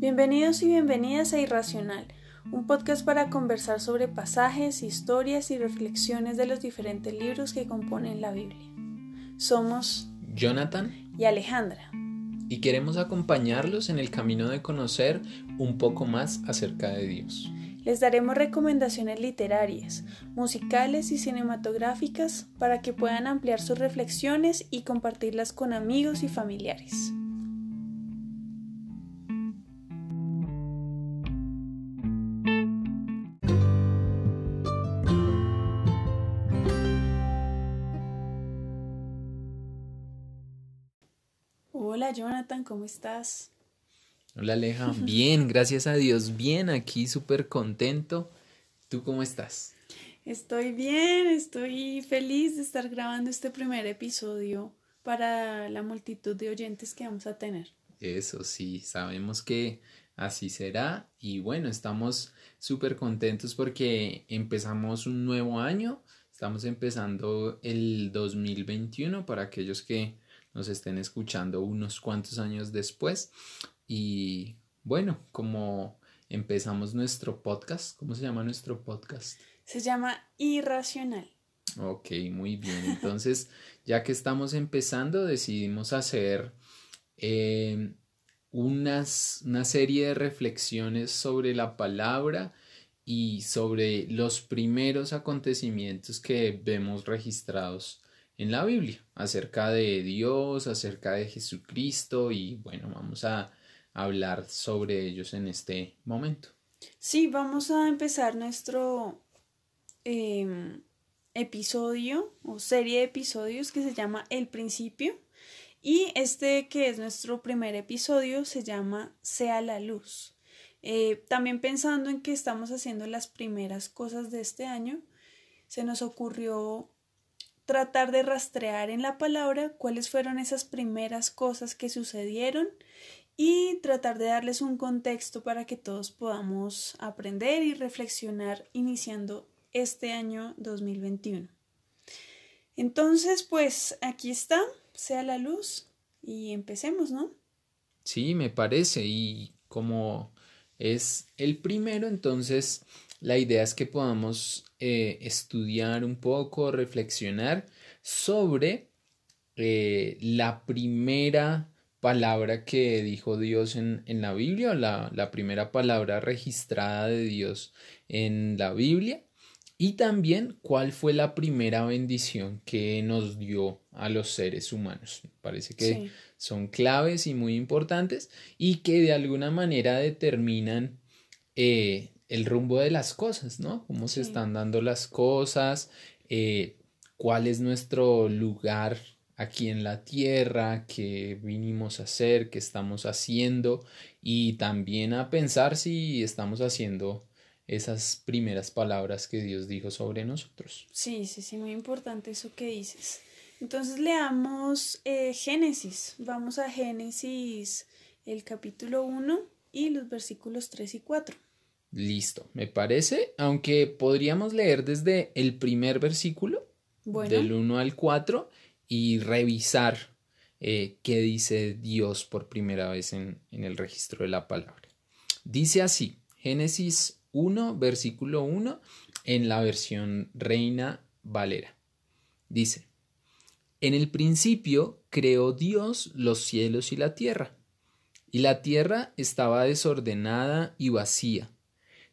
Bienvenidos y bienvenidas a Irracional, un podcast para conversar sobre pasajes, historias y reflexiones de los diferentes libros que componen la Biblia. Somos Jonathan y Alejandra. Y queremos acompañarlos en el camino de conocer un poco más acerca de Dios. Les daremos recomendaciones literarias, musicales y cinematográficas para que puedan ampliar sus reflexiones y compartirlas con amigos y familiares. Hola Jonathan, ¿cómo estás? Hola Aleja, bien, gracias a Dios, bien, aquí súper contento. ¿Tú cómo estás? Estoy bien, estoy feliz de estar grabando este primer episodio para la multitud de oyentes que vamos a tener. Eso sí, sabemos que así será y bueno, estamos súper contentos porque empezamos un nuevo año, estamos empezando el 2021 para aquellos que nos estén escuchando unos cuantos años después y bueno, como empezamos nuestro podcast, ¿cómo se llama nuestro podcast? Se llama Irracional. Ok, muy bien. Entonces, ya que estamos empezando, decidimos hacer eh, unas, una serie de reflexiones sobre la palabra y sobre los primeros acontecimientos que vemos registrados en la Biblia, acerca de Dios, acerca de Jesucristo y bueno, vamos a hablar sobre ellos en este momento. Sí, vamos a empezar nuestro em, episodio o serie de episodios que se llama El principio y este que es nuestro primer episodio se llama Sea la luz. Eh, también pensando en que estamos haciendo las primeras cosas de este año, se nos ocurrió tratar de rastrear en la palabra cuáles fueron esas primeras cosas que sucedieron y tratar de darles un contexto para que todos podamos aprender y reflexionar iniciando este año 2021. Entonces, pues aquí está, sea la luz y empecemos, ¿no? Sí, me parece y como es el primero, entonces la idea es que podamos eh, estudiar un poco, reflexionar sobre eh, la primera palabra que dijo Dios en, en la Biblia, la, la primera palabra registrada de Dios en la Biblia, y también cuál fue la primera bendición que nos dio a los seres humanos. Parece que son claves y muy importantes y que de alguna manera determinan eh, el rumbo de las cosas, ¿no? Cómo se están dando las cosas, eh, cuál es nuestro lugar aquí en la tierra, qué vinimos a hacer, qué estamos haciendo y también a pensar si estamos haciendo esas primeras palabras que Dios dijo sobre nosotros. Sí, sí, sí, muy importante eso que dices. Entonces leamos eh, Génesis. Vamos a Génesis, el capítulo 1 y los versículos 3 y 4. Listo, me parece, aunque podríamos leer desde el primer versículo, del 1 al 4, y revisar eh, qué dice Dios por primera vez en, en el registro de la palabra. Dice así, Génesis 1, versículo 1, en la versión Reina Valera. Dice, en el principio creó Dios los cielos y la tierra, y la tierra estaba desordenada y vacía,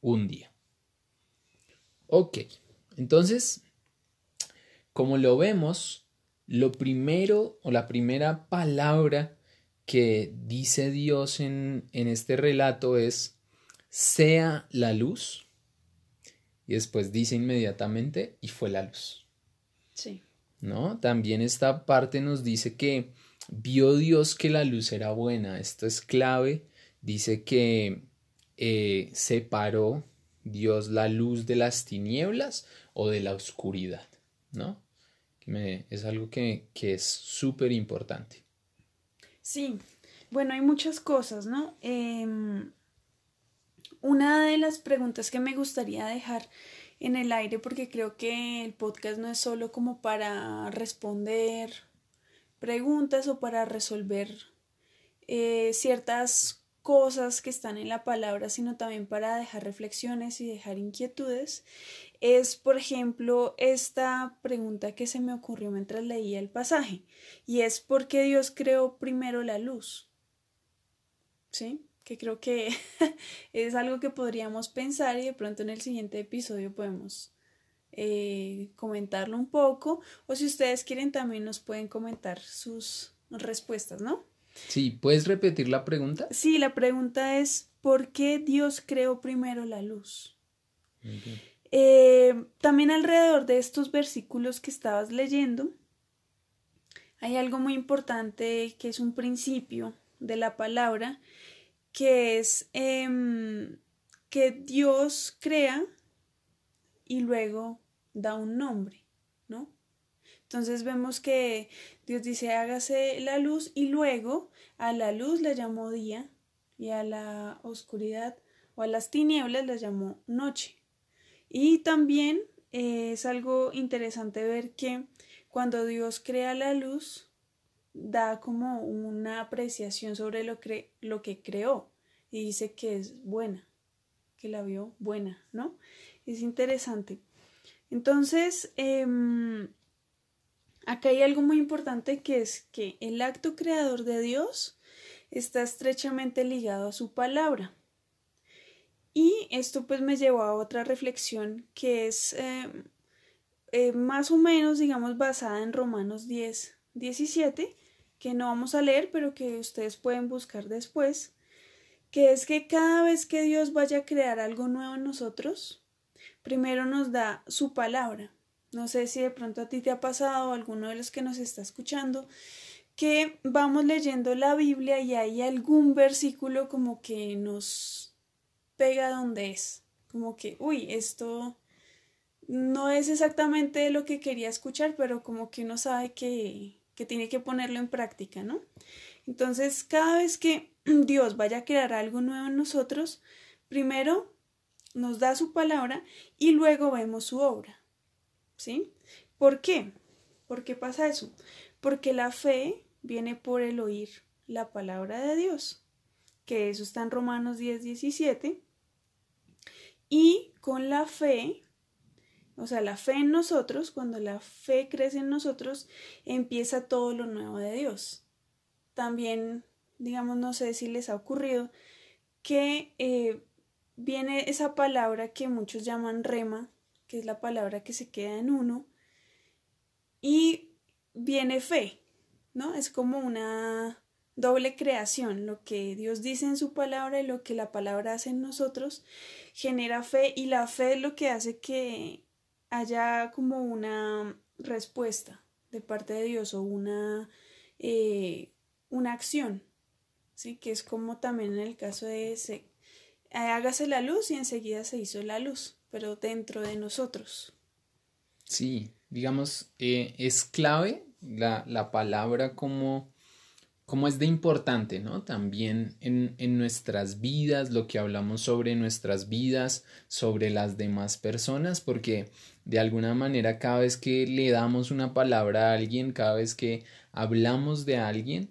un día. Ok, entonces como lo vemos, lo primero o la primera palabra que dice Dios en, en este relato es sea la luz. Y después dice inmediatamente y fue la luz. Sí. ¿No? También esta parte nos dice que vio Dios que la luz era buena. Esto es clave dice que eh, separó Dios la luz de las tinieblas o de la oscuridad, ¿no? es algo que, es súper importante. Sí, bueno, hay muchas cosas, ¿no? Em, una de las preguntas que me gustaría dejar en el aire, porque creo que el podcast no es solo como para responder preguntas o para resolver eh, ciertas cosas que están en la palabra, sino también para dejar reflexiones y dejar inquietudes, es, por ejemplo, esta pregunta que se me ocurrió mientras leía el pasaje, y es ¿por qué Dios creó primero la luz? ¿Sí? Que creo que es algo que podríamos pensar y de pronto en el siguiente episodio podemos eh, comentarlo un poco, o si ustedes quieren también nos pueden comentar sus respuestas, ¿no? Sí, ¿puedes repetir la pregunta? Sí, la pregunta es ¿por qué Dios creó primero la luz? Eh, también alrededor de estos versículos que estabas leyendo, hay algo muy importante que es un principio de la palabra, que es em, que Dios crea y luego da un nombre, ¿no? Entonces vemos que Dios dice hágase la luz y luego a la luz le llamó día y a la oscuridad o a las tinieblas le llamó noche. Y también eh, es algo interesante ver que cuando Dios crea la luz, da como una apreciación sobre lo, lo que creó y dice que es buena, que la vio buena, ¿no? Es interesante. Entonces, em, acá hay algo muy importante que es que el acto creador de Dios está estrechamente ligado a su palabra. Y esto pues me llevó a otra reflexión que es eh, eh, más o menos, digamos, basada en Romanos 10, 17, que no vamos a leer, pero que ustedes pueden buscar después, que es que cada vez que Dios vaya a crear algo nuevo en nosotros, primero nos da su palabra. No sé si de pronto a ti te ha pasado, o alguno de los que nos está escuchando, que vamos leyendo la Biblia y hay algún versículo como que nos pega donde es. Como que, uy, esto no es exactamente lo que quería escuchar, pero como que uno sabe que, que tiene que ponerlo en práctica, ¿no? Entonces, cada vez que Dios vaya a crear algo nuevo en nosotros, primero nos da su palabra y luego vemos su obra. ¿Sí? ¿Por qué? ¿Por qué pasa eso? Porque la fe viene por el oír la palabra de Dios, que eso está en Romanos 10, 17, y con la fe, o sea, la fe en nosotros, cuando la fe crece en nosotros, empieza todo lo nuevo de Dios. También, digamos, no sé si les ha ocurrido que eh, viene esa palabra que muchos llaman rema, que es la palabra que se queda en uno, y viene fe, ¿no? Es como una doble creación, lo que Dios dice en su palabra y lo que la palabra hace en nosotros, genera fe y la fe es lo que hace que haya como una respuesta de parte de Dios o una, eh, una acción, ¿sí? que es como también en el caso de ese, hágase la luz y enseguida se hizo la luz, pero dentro de nosotros. Sí, digamos, eh, es clave la, la palabra como como es de importante, ¿no? También en, en, nuestras vidas, lo que hablamos sobre nuestras vidas, sobre las demás personas, porque de alguna manera cada vez que le damos una palabra a alguien, cada vez que hablamos de alguien,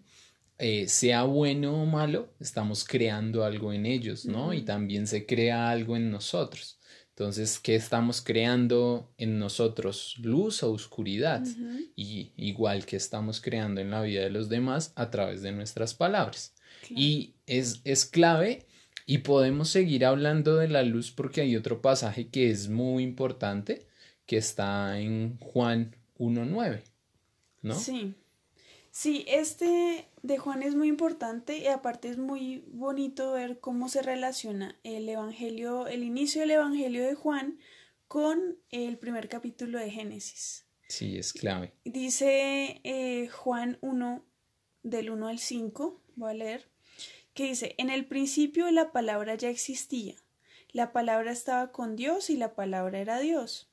eh, sea bueno o malo, estamos creando algo en ellos, ¿no? Y también se crea algo en nosotros. Entonces, ¿qué estamos creando en nosotros? Luz o oscuridad. Y igual que estamos creando en la vida de los demás a través de nuestras palabras. Y es, es clave y podemos seguir hablando de la luz porque hay otro pasaje que es muy importante que está en Juan 1.9, ¿no? Sí. Sí, este de Juan es muy importante y aparte es muy bonito ver cómo se relaciona el evangelio, el inicio del evangelio de Juan con el primer capítulo de Génesis. Sí, es clave. Dice eh, Juan 1, del 1 al 5, voy a leer, que dice, en el principio la palabra ya existía, la palabra estaba con Dios y la palabra era Dios.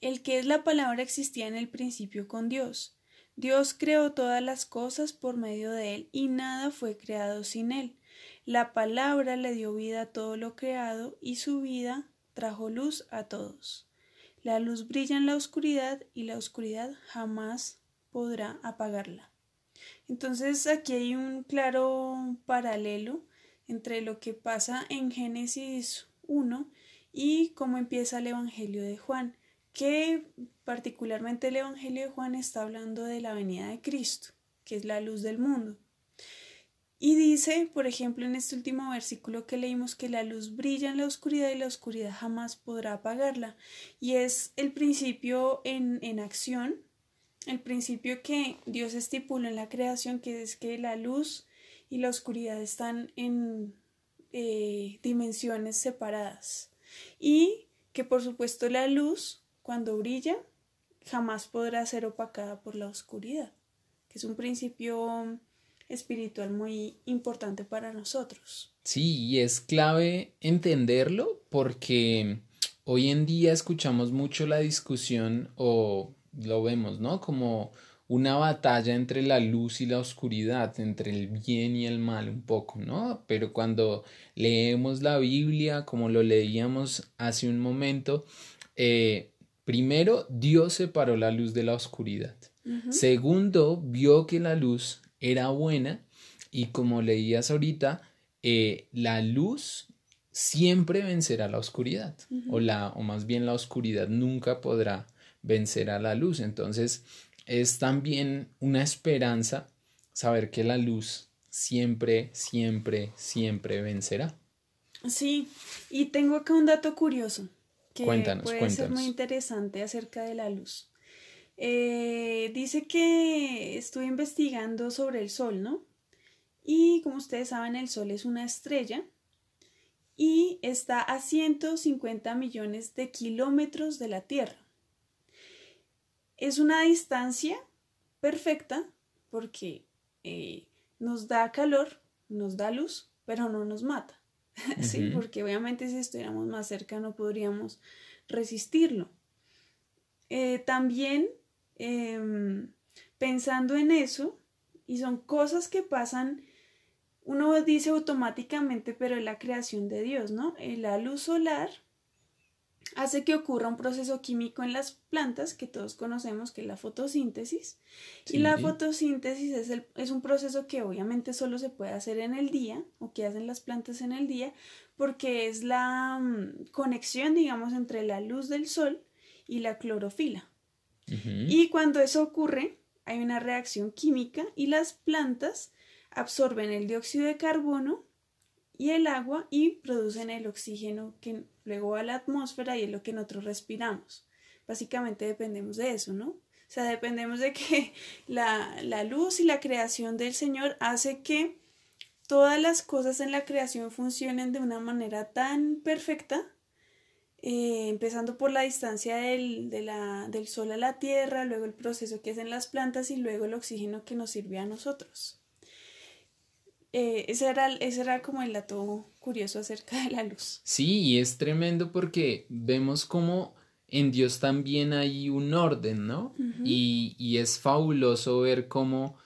El que es la palabra existía en el principio con Dios. Dios creó todas las cosas por medio de él y nada fue creado sin él. La palabra le dio vida a todo lo creado y su vida trajo luz a todos. La luz brilla en la oscuridad y la oscuridad jamás podrá apagarla. Entonces aquí hay un claro paralelo entre lo que pasa en Génesis 1 y cómo empieza el Evangelio de Juan, que particularmente el Evangelio de Juan está hablando de la venida de Cristo, que es la luz del mundo. Y dice, por ejemplo, en este último versículo que leímos, que la luz brilla en la oscuridad y la oscuridad jamás podrá apagarla. Y es el principio en, en acción, el principio que Dios estipuló en la creación, que es que la luz y la oscuridad están en eh, dimensiones separadas. Y que por supuesto la luz, cuando brilla, jamás podrá ser opacada por la oscuridad, que es un principio espiritual muy importante para nosotros. Sí, y es clave entenderlo porque hoy en día escuchamos mucho la discusión o lo vemos, ¿no? Como una batalla entre la luz y la oscuridad, entre el bien y el mal un poco, ¿no? Pero cuando leemos la Biblia, como lo leíamos hace un momento, eh, primero Dios separó la luz de la oscuridad. Segundo, vio que la luz era buena y como leías ahorita, eh, la luz siempre vencerá la oscuridad o, la, o más bien la oscuridad nunca podrá vencer a la luz. Entonces es también una esperanza saber que la luz siempre, siempre, siempre vencerá. Sí, y tengo acá un dato curioso que puede ser muy interesante acerca de la luz. Eh, dice que estuve investigando sobre el Sol, ¿no? Y como ustedes saben, el Sol es una estrella y está a 150 millones de kilómetros de la Tierra. Es una distancia perfecta porque eh, nos da calor, nos da luz, pero no nos mata. sí, porque obviamente si estuviéramos más cerca no podríamos resistirlo. Eh, también Em, pensando en eso, y son cosas que pasan, uno dice automáticamente, pero es la creación de Dios, ¿no? Eh, la luz solar hace que ocurra un proceso químico en las plantas que todos conocemos, que es la fotosíntesis. Y la fotosíntesis es, el, es un proceso que obviamente solo se puede hacer en el día, o que hacen las plantas en el día, porque es la mm, conexión, digamos, entre la luz del sol y la clorofila. Y cuando eso ocurre, hay una reacción química y las plantas absorben el dióxido de carbono y el agua y producen el oxígeno que luego a la atmósfera y es lo que nosotros respiramos. Básicamente dependemos de eso, ¿no? O sea, dependemos de que la, la luz y la creación del Señor hace que todas las cosas en la creación funcionen de una manera tan perfecta eh, empezando por la distancia del, del Sol a la Tierra, luego el proceso que hacen las plantas y luego el oxígeno que nos sirve a nosotros. Eh, ese, era, ese era como el dato curioso acerca de la luz. Sí, y es tremendo porque vemos como en Dios también hay un orden, ¿no? y, y, es fabuloso ver cómo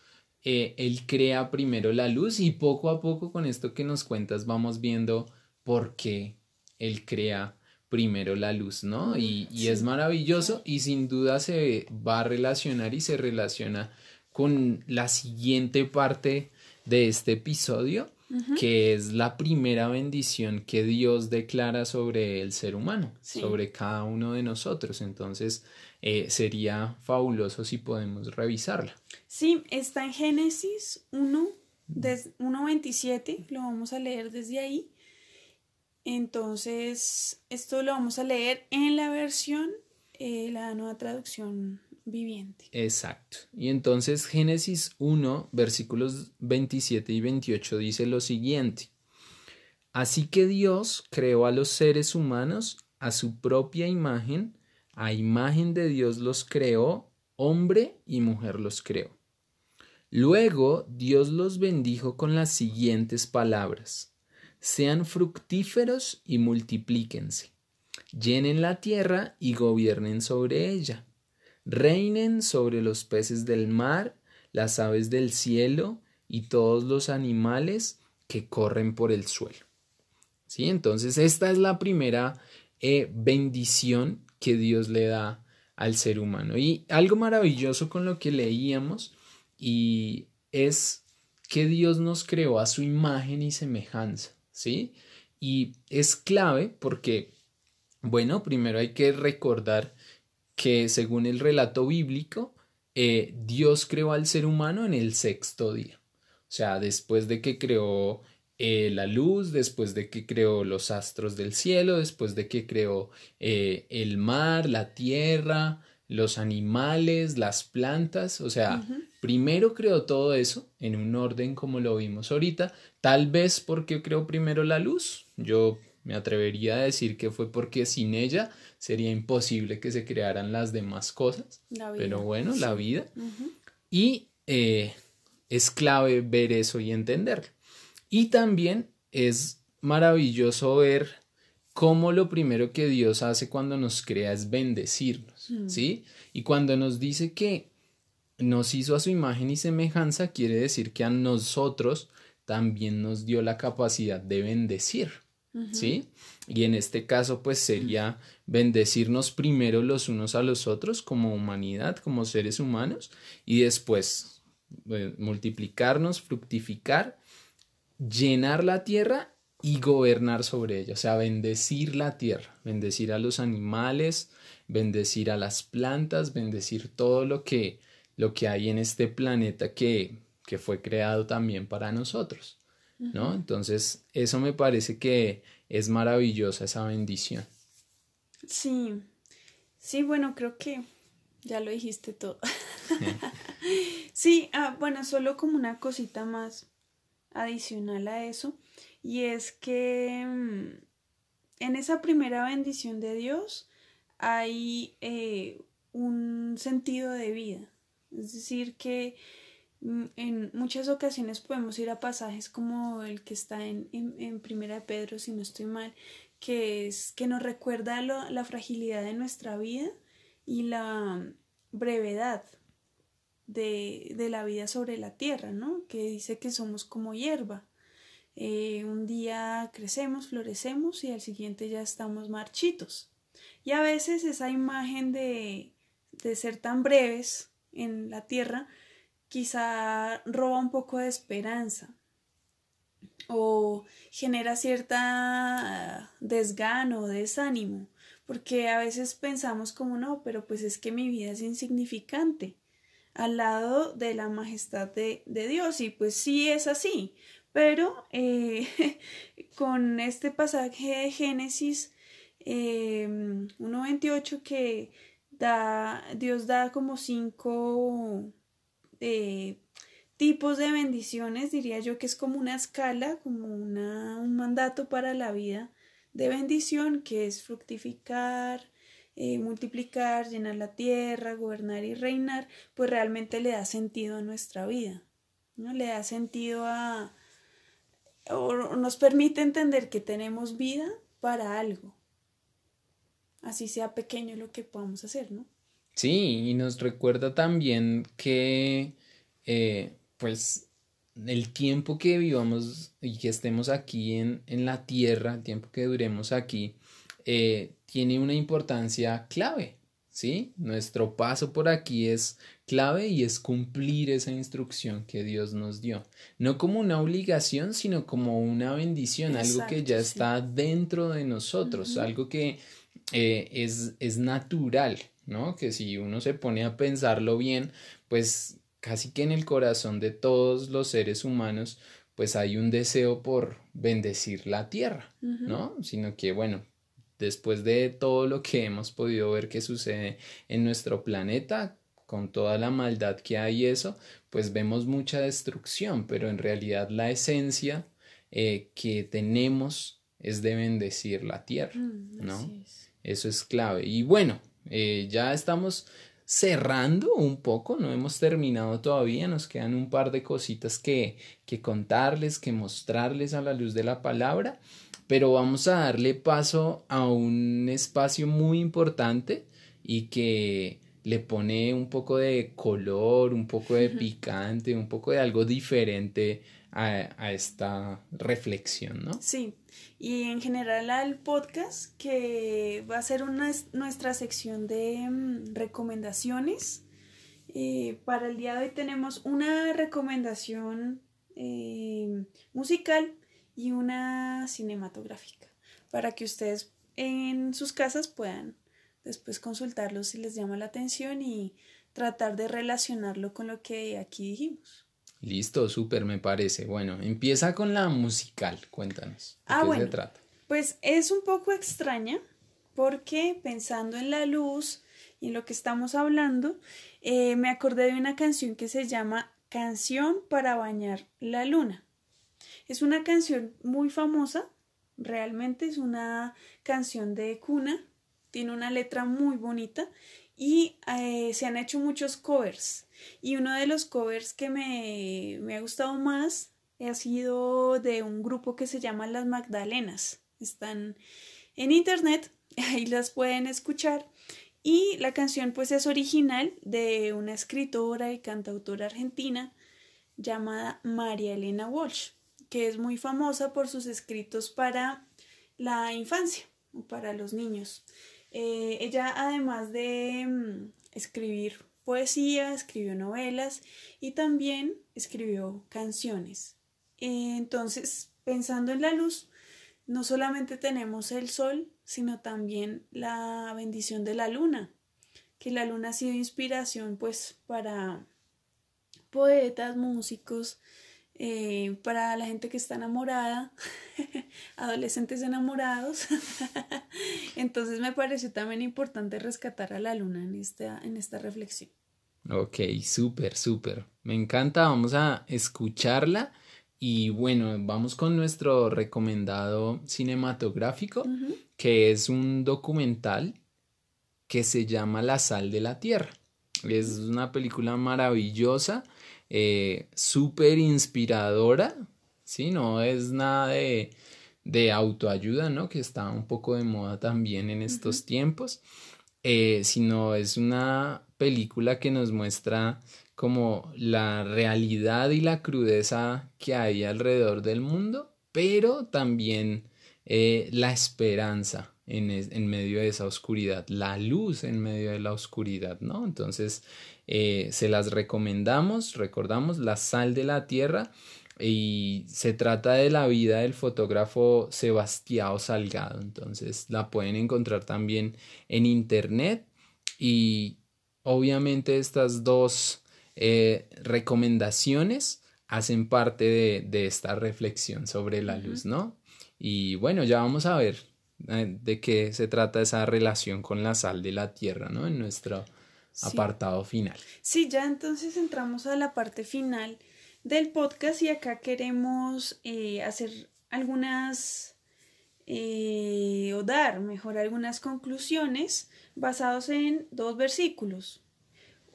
eh, Él crea primero la luz y poco a poco con esto que nos cuentas vamos viendo por qué Él crea primero la luz, ¿no? Y, es maravilloso y sin duda se va a relacionar y se relaciona con la siguiente parte de este episodio, que es la primera bendición que Dios declara sobre el ser humano, sobre cada uno de nosotros. Entonces, eh, sería fabuloso si podemos revisarla. Sí, está en Génesis 1, 1.27, lo vamos a leer desde ahí. Entonces, esto lo vamos a leer en la versión, eh, la nueva traducción viviente. Exacto. Y entonces Génesis 1, versículos 27 y 28 dice lo siguiente. Así que Dios creó a los seres humanos a su propia imagen, a imagen de Dios los creó, hombre y mujer los creó. Luego Dios los bendijo con las siguientes palabras. Sean fructíferos y multiplíquense. Llenen la tierra y gobiernen sobre ella. Reinen sobre los peces del mar, las aves del cielo y todos los animales que corren por el suelo. ¿Sí? Entonces, esta es la primera eh, bendición que Dios le da al ser humano. Y algo maravilloso con lo que leíamos y es que Dios nos creó a su imagen y semejanza, ¿sí? Y es clave porque, bueno, primero hay que recordar que según el relato bíblico, eh, Dios creó al ser humano en el sexto día. O sea, después de que creó eh, la luz, después de que creó los astros del cielo, después de que creó eh, el mar, la tierra, los animales, las plantas, o sea, primero creó todo eso en un orden como lo vimos ahorita, tal vez porque creó primero la luz, yo me atrevería a decir que fue porque sin ella sería imposible que se crearan las demás cosas, pero bueno, la vida, y eh, es clave ver eso y entenderlo. Y también es maravilloso ver cómo lo primero que Dios hace cuando nos crea es bendecirnos, mm. ¿sí? Y cuando nos dice que nos hizo a su imagen y semejanza, quiere decir que a nosotros también nos dio la capacidad de bendecir, ¿sí? Y en este caso, pues sería bendecirnos primero los unos a los otros como humanidad, como seres humanos, y después eh, multiplicarnos, fructificar, llenar la tierra y gobernar sobre ella, o sea, bendecir la tierra, bendecir a los animales, bendecir a las plantas, bendecir todo lo que, lo que hay en este planeta que, que fue creado también para nosotros, ¿no? Entonces, eso me parece que es maravillosa esa bendición. Sí, sí, bueno, creo que ya lo dijiste todo. sí, ah, bueno, solo como una cosita más adicional a eso, y es que mm, en esa primera bendición de Dios hay eh, un sentido de vida. Es decir, que en muchas ocasiones podemos ir a pasajes como el que está en, en, Primera de Pedro, si no estoy mal, que es que nos recuerda la fragilidad de nuestra vida y la brevedad de, de, la vida sobre la tierra, ¿no? Que dice que somos como hierba. Eh, un día crecemos, florecemos y al siguiente ya estamos marchitos. Y a veces esa imagen de, de ser tan breves en la tierra quizá roba un poco de esperanza o genera cierta desgano, desánimo, porque a veces pensamos como no, pero pues es que mi vida es insignificante al lado de la majestad de, Dios. Y pues sí es así. Pero eh, con este pasaje de Génesis eh, 1.28 que da, Dios da como cinco eh, tipos de bendiciones, diría yo que es como una escala, como una, un mandato para la vida de bendición que es fructificar, eh, multiplicar, llenar la tierra, gobernar y reinar, pues realmente le da sentido a nuestra vida, ¿no? Le da sentido a... o nos permite entender que tenemos vida para algo, así sea pequeño lo que podamos hacer, ¿no? Sí, y nos recuerda también que, eh, pues, el tiempo que vivamos y que estemos aquí en, en la tierra, el tiempo que duremos aquí, eh, tiene una importancia clave, ¿sí? Nuestro paso por aquí es clave y es cumplir esa instrucción que Dios nos dio. No como una obligación, sino como una bendición, algo que ya está dentro de nosotros, algo que eh, es, es natural, ¿no? Que si uno se pone a pensarlo bien, pues casi que en el corazón de todos los seres humanos, pues hay un deseo por bendecir la tierra, ¿no? Sino que, bueno, después de todo lo que hemos podido ver que sucede en nuestro planeta, con toda la maldad que hay eso, pues vemos mucha destrucción, pero en realidad la esencia eh, que tenemos es de bendecir la tierra, mm, ¿no? Eso es clave. Y bueno, eh, ya estamos cerrando un poco, no hemos terminado todavía, nos quedan un par de cositas que, que contarles, que mostrarles a la luz de la palabra, pero vamos a darle paso a un espacio muy importante y que le pone un poco de color, un poco de picante, un poco de algo diferente a, esta reflexión, ¿no? Sí, y en general al podcast que va a ser una, nuestra sección de mm, recomendaciones. Eh, para el día de hoy tenemos una recomendación eh, musical y una cinematográfica para que ustedes en sus casas puedan después consultarlo si les llama la atención y tratar de relacionarlo con lo que aquí dijimos. Listo, súper, me parece. Bueno, empieza con la musical, cuéntanos. ¿De ah, qué se trata? Pues es un poco extraña porque pensando en la luz y en lo que estamos hablando, eh, me acordé de una canción que se llama Canción para bañar la luna. Es una canción muy famosa, realmente es una canción de cuna tiene una letra muy bonita y eh, se han hecho muchos covers. Y uno de los covers que me, me ha gustado más ha sido de un grupo que se llama Las Magdalenas. Están en internet, ahí las pueden escuchar. Y la canción pues es original de una escritora y cantautora argentina llamada María Elena Walsh, que es muy famosa por sus escritos para la infancia o para los niños. Eh, ella, además de mm, escribir poesía, escribió novelas y también escribió canciones. entonces, pensando en la luz, no solamente tenemos el sol, sino también la bendición de la luna, que la luna ha sido inspiración pues para poetas, músicos, eh, para la gente que está enamorada, adolescentes enamorados. Entonces me pareció también importante rescatar a la luna en esta, en esta reflexión. Ok, súper, súper. Me encanta, vamos a escucharla. Y bueno, vamos con nuestro recomendado cinematográfico, que es un documental que se llama La sal de la tierra. Es una película maravillosa eh, súper inspiradora, ¿sí? No es nada de, de, autoayuda, ¿no? Que está un poco de moda también en estos tiempos, eh, sino es una película que nos muestra como la realidad y la crudeza que hay alrededor del mundo, pero también eh, la esperanza en, en, medio de esa oscuridad, la luz en medio de la oscuridad, ¿no? Entonces, eh, se las recomendamos, recordamos, La sal de la tierra y se trata de la vida del fotógrafo Sebastián Salgado, entonces la pueden encontrar también en internet y obviamente estas dos eh, recomendaciones hacen parte de, esta reflexión sobre la luz, ¿no? Y bueno, ya vamos a ver de qué se trata esa relación con la sal de la tierra, ¿no? En nuestro apartado final. Sí, ya entonces entramos a la parte final del podcast y acá queremos eh, hacer algunas eh, o dar mejor algunas conclusiones basados en dos versículos.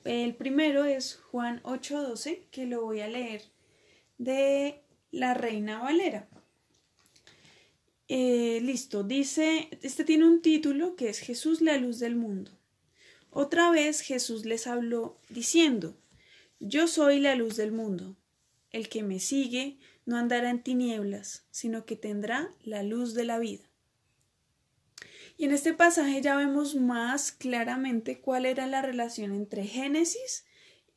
El primero es Juan 8:12, que lo voy a leer de la Reina Valera. Eh, listo, dice, este tiene un título que es Jesús la luz del mundo. Otra vez Jesús les habló diciendo, Yo soy la luz del mundo. El que me sigue no andará en tinieblas, sino que tendrá la luz de la vida. Y en este pasaje ya vemos más claramente cuál era la relación entre Génesis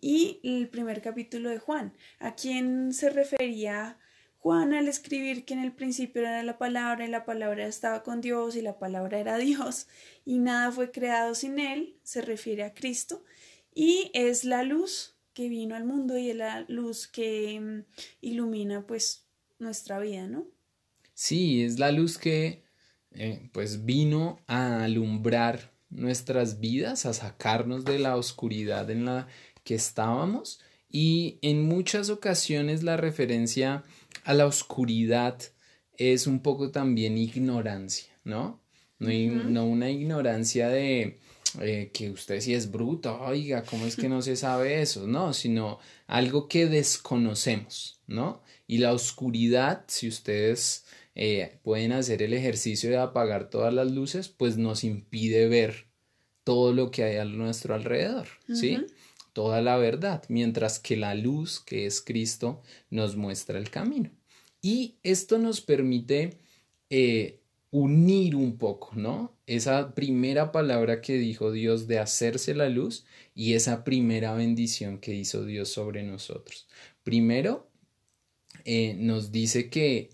y el primer capítulo de Juan, a quién se refería Juan al escribir que en el principio era la palabra y la palabra estaba con Dios y la palabra era Dios y nada fue creado sin él, se refiere a Cristo y es la luz que vino al mundo y es la luz que mm, ilumina pues nuestra vida, ¿no? Sí, es la luz que eh, pues vino a alumbrar nuestras vidas, a sacarnos de la oscuridad en la que estábamos y en muchas ocasiones la referencia a la oscuridad es un poco también ignorancia, ¿no? No, una ignorancia de, eh, que usted sí es bruto, oiga, ¿cómo es que no se sabe eso? No, sino algo que desconocemos, ¿no? Y la oscuridad, si ustedes eh, pueden hacer el ejercicio de apagar todas las luces, pues nos impide ver todo lo que hay a nuestro alrededor, ¿sí? Toda la verdad, mientras que la luz, que es Cristo, nos muestra el camino. Y esto nos permite eh, unir un poco, ¿no? Esa primera palabra que dijo Dios de hacerse la luz y esa primera bendición que hizo Dios sobre nosotros. Primero, eh, nos dice que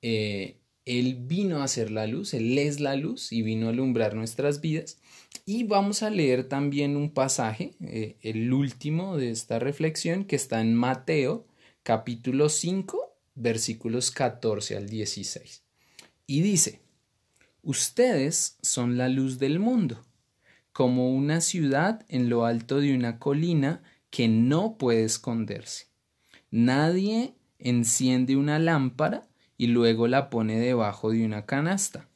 eh, Él vino a hacer la luz, Él es la luz y vino a alumbrar nuestras vidas. Y vamos a leer también un pasaje, eh, el último de esta reflexión, que está en Mateo capítulo 5, versículos 14 al 16. Y dice, Ustedes son la luz del mundo, como una ciudad en lo alto de una colina que no puede esconderse. Nadie enciende una lámpara y luego la pone debajo de una canasta.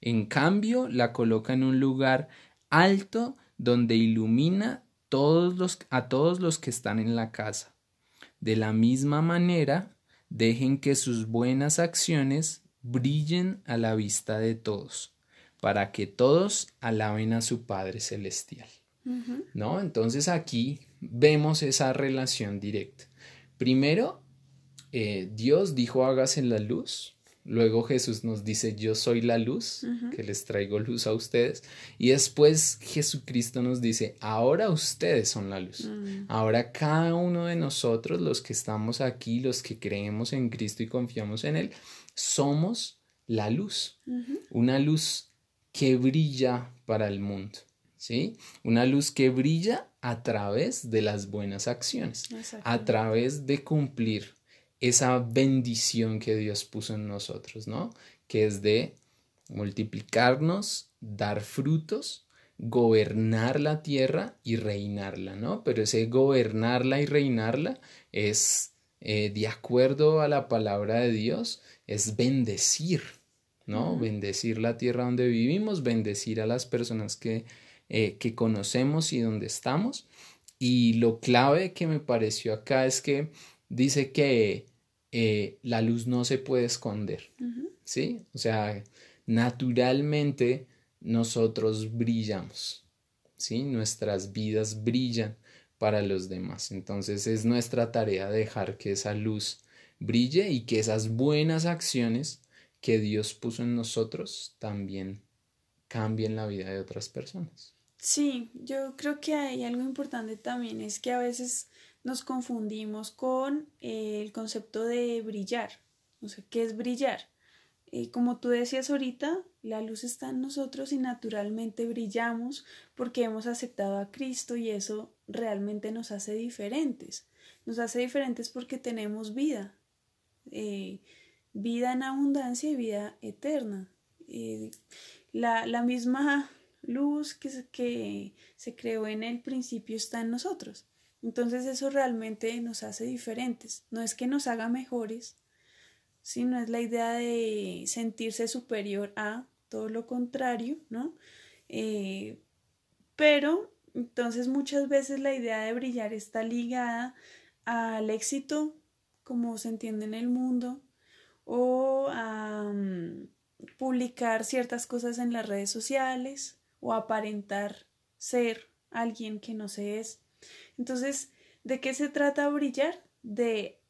En cambio, la coloca en un lugar alto donde ilumina todos los, a todos los que están en la casa. De la misma manera, dejen que sus buenas acciones brillen a la vista de todos, para que todos alaben a su Padre Celestial. ¿No? Entonces aquí vemos esa relación directa. Primero, eh, Dios dijo hágase la luz. Luego Jesús nos dice yo soy la luz, que les traigo luz a ustedes. Y después Jesucristo nos dice ahora ustedes son la luz. Mm. Ahora cada uno de nosotros, los que estamos aquí, los que creemos en Cristo y confiamos en Él, somos la luz, una luz que brilla para el mundo, ¿sí? Una luz que brilla a través de las buenas acciones, a través de cumplir esa bendición que Dios puso en nosotros, ¿no? Que es de multiplicarnos, dar frutos, gobernar la tierra y reinarla, ¿no? Pero ese gobernarla y reinarla es eh, de acuerdo a la palabra de Dios, es bendecir, ¿no? Bendecir la tierra donde vivimos, bendecir a las personas que, eh, que conocemos y donde estamos. Y lo clave que me pareció acá es que dice que eh, la luz no se puede esconder, ¿sí? O sea, naturalmente nosotros brillamos, ¿sí? Nuestras vidas brillan para los demás. Entonces es nuestra tarea dejar que esa luz brille y que esas buenas acciones que Dios puso en nosotros también cambien la vida de otras personas. Sí, yo creo que hay algo importante también, es que a veces nos confundimos con eh, el concepto de brillar. O sea, ¿qué es brillar? Eh, como tú decías ahorita, la luz está en nosotros y naturalmente brillamos porque hemos aceptado a Cristo y eso realmente nos hace diferentes. Nos hace diferentes porque tenemos vida, eh, vida en abundancia y vida eterna. La, la, misma luz que se creó en el principio está en nosotros. Entonces eso realmente nos hace diferentes. No es que nos haga mejores, sino es la idea de sentirse superior a todo lo contrario, ¿no? Eh, pero entonces muchas veces la idea de brillar está ligada al éxito como se entiende en el mundo, o a mm, publicar ciertas cosas en las redes sociales, o aparentar ser alguien que no se es. Entonces, ¿de qué se trata brillar? De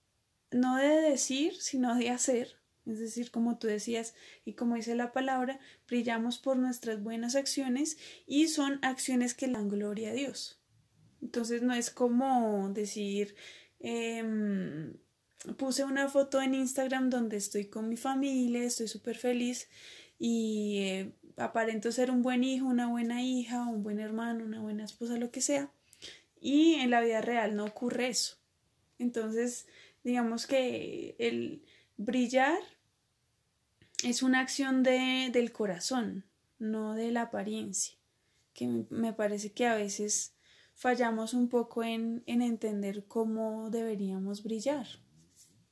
no de decir, sino de hacer. Es decir, como tú decías y como dice la palabra, brillamos por nuestras buenas acciones y son acciones que dan gloria a Dios. Entonces no es como decir, em, puse una foto en Instagram donde estoy con mi familia, estoy súper feliz y eh, aparento ser un buen hijo, una buena hija, un buen hermano, una buena esposa, lo que sea. Y en la vida real no ocurre eso. Entonces, digamos que el brillar es una acción de, del corazón, no de la apariencia, que me parece que a veces fallamos un poco en, en entender cómo deberíamos brillar.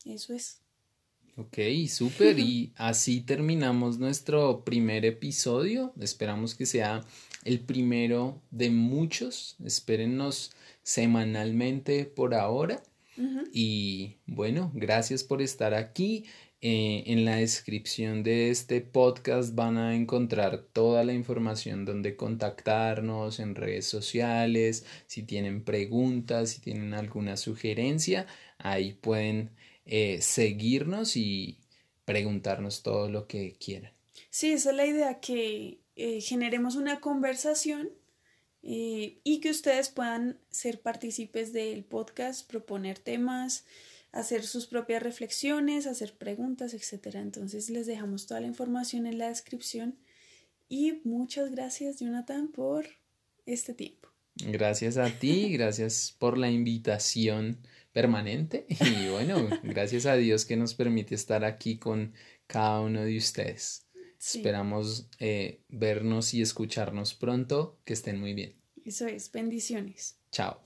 Eso es. Ok, súper. Y así terminamos nuestro primer episodio. Esperamos que sea el primero de muchos. Espérennos semanalmente por ahora. Y bueno, gracias por estar aquí. Eh, en la descripción de este podcast van a encontrar toda la información donde contactarnos en redes sociales, si tienen preguntas, si tienen alguna sugerencia, ahí pueden eh, seguirnos y preguntarnos todo lo que quieran. Sí, esa es la idea, que eh, generemos una conversación y que ustedes puedan ser partícipes del podcast, proponer temas, hacer sus propias reflexiones, hacer preguntas, etc. Entonces les dejamos toda la información en la descripción y muchas gracias Jonathan por este tiempo. Gracias a ti, gracias por la invitación permanente y bueno, gracias a Dios que nos permite estar aquí con cada uno de ustedes. Esperamos eh, vernos y escucharnos pronto. Que estén muy bien. Eso es, bendiciones. Chao.